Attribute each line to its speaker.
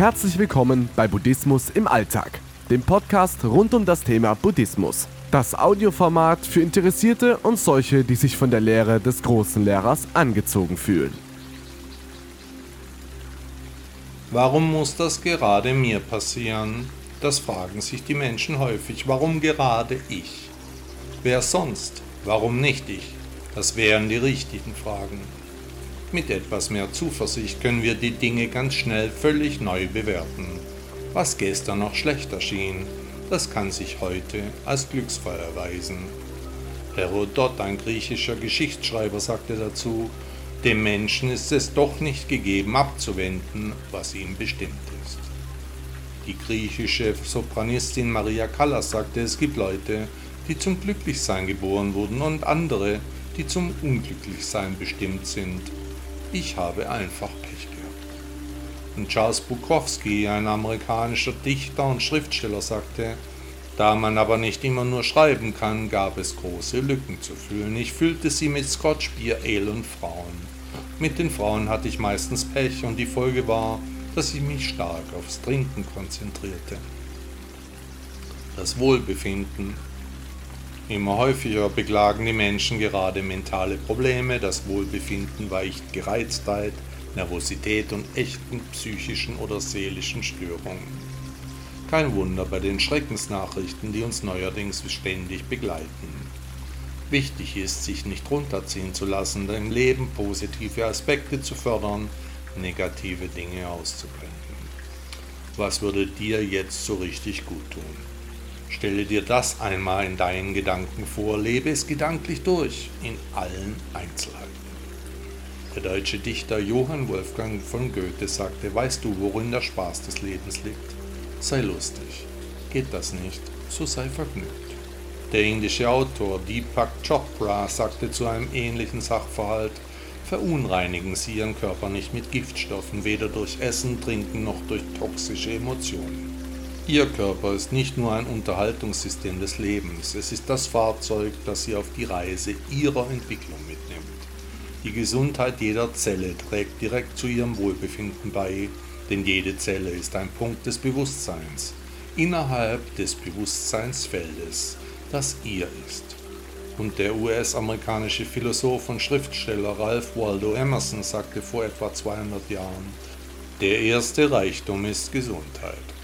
Speaker 1: Herzlich willkommen bei Buddhismus im Alltag, dem Podcast rund um das Thema Buddhismus. Das Audioformat für Interessierte und solche, die sich von der Lehre des großen Lehrers angezogen fühlen.
Speaker 2: Warum muss das gerade mir passieren? Das fragen sich die Menschen häufig. Warum gerade ich? Wer sonst? Warum nicht ich? Das wären die richtigen Fragen. Mit etwas mehr Zuversicht können wir die Dinge ganz schnell völlig neu bewerten. Was gestern noch schlechter schien, das kann sich heute als Glücksfall erweisen. Herodot, ein griechischer Geschichtsschreiber, sagte dazu, dem Menschen ist es doch nicht gegeben abzuwenden, was ihm bestimmt ist. Die griechische Sopranistin Maria Callas sagte, es gibt Leute, die zum Glücklichsein geboren wurden und andere, die zum Unglücklichsein bestimmt sind. Ich habe einfach Pech gehabt. Und Charles Bukowski, ein amerikanischer Dichter und Schriftsteller, sagte, da man aber nicht immer nur schreiben kann, gab es große Lücken zu füllen. Ich füllte sie mit Scotch, Bier, Ale und Frauen. Mit den Frauen hatte ich meistens Pech und die Folge war, dass ich mich stark aufs Trinken konzentrierte. Das Wohlbefinden Immer häufiger beklagen die Menschen gerade mentale Probleme, das Wohlbefinden weicht Gereiztheit, Nervosität und echten psychischen oder seelischen Störungen. Kein Wunder bei den Schreckensnachrichten, die uns neuerdings ständig begleiten. Wichtig ist, sich nicht runterziehen zu lassen, im Leben positive Aspekte zu fördern, negative Dinge auszublenden. Was würde dir jetzt so richtig gut tun? Stelle dir das einmal in deinen Gedanken vor, lebe es gedanklich durch, in allen Einzelheiten. Der deutsche Dichter Johann Wolfgang von Goethe sagte, weißt du, worin der Spaß des Lebens liegt? Sei lustig. Geht das nicht, so sei vergnügt. Der indische Autor Deepak Chopra sagte zu einem ähnlichen Sachverhalt, verunreinigen Sie Ihren Körper nicht mit Giftstoffen, weder durch Essen, Trinken noch durch toxische Emotionen. Ihr Körper ist nicht nur ein Unterhaltungssystem des Lebens, es ist das Fahrzeug, das Sie auf die Reise Ihrer Entwicklung mitnimmt. Die Gesundheit jeder Zelle trägt direkt zu Ihrem Wohlbefinden bei, denn jede Zelle ist ein Punkt des Bewusstseins, innerhalb des Bewusstseinsfeldes, das ihr ist. Und der US-amerikanische Philosoph und Schriftsteller Ralph Waldo Emerson sagte vor etwa 200 Jahren, der erste Reichtum ist Gesundheit.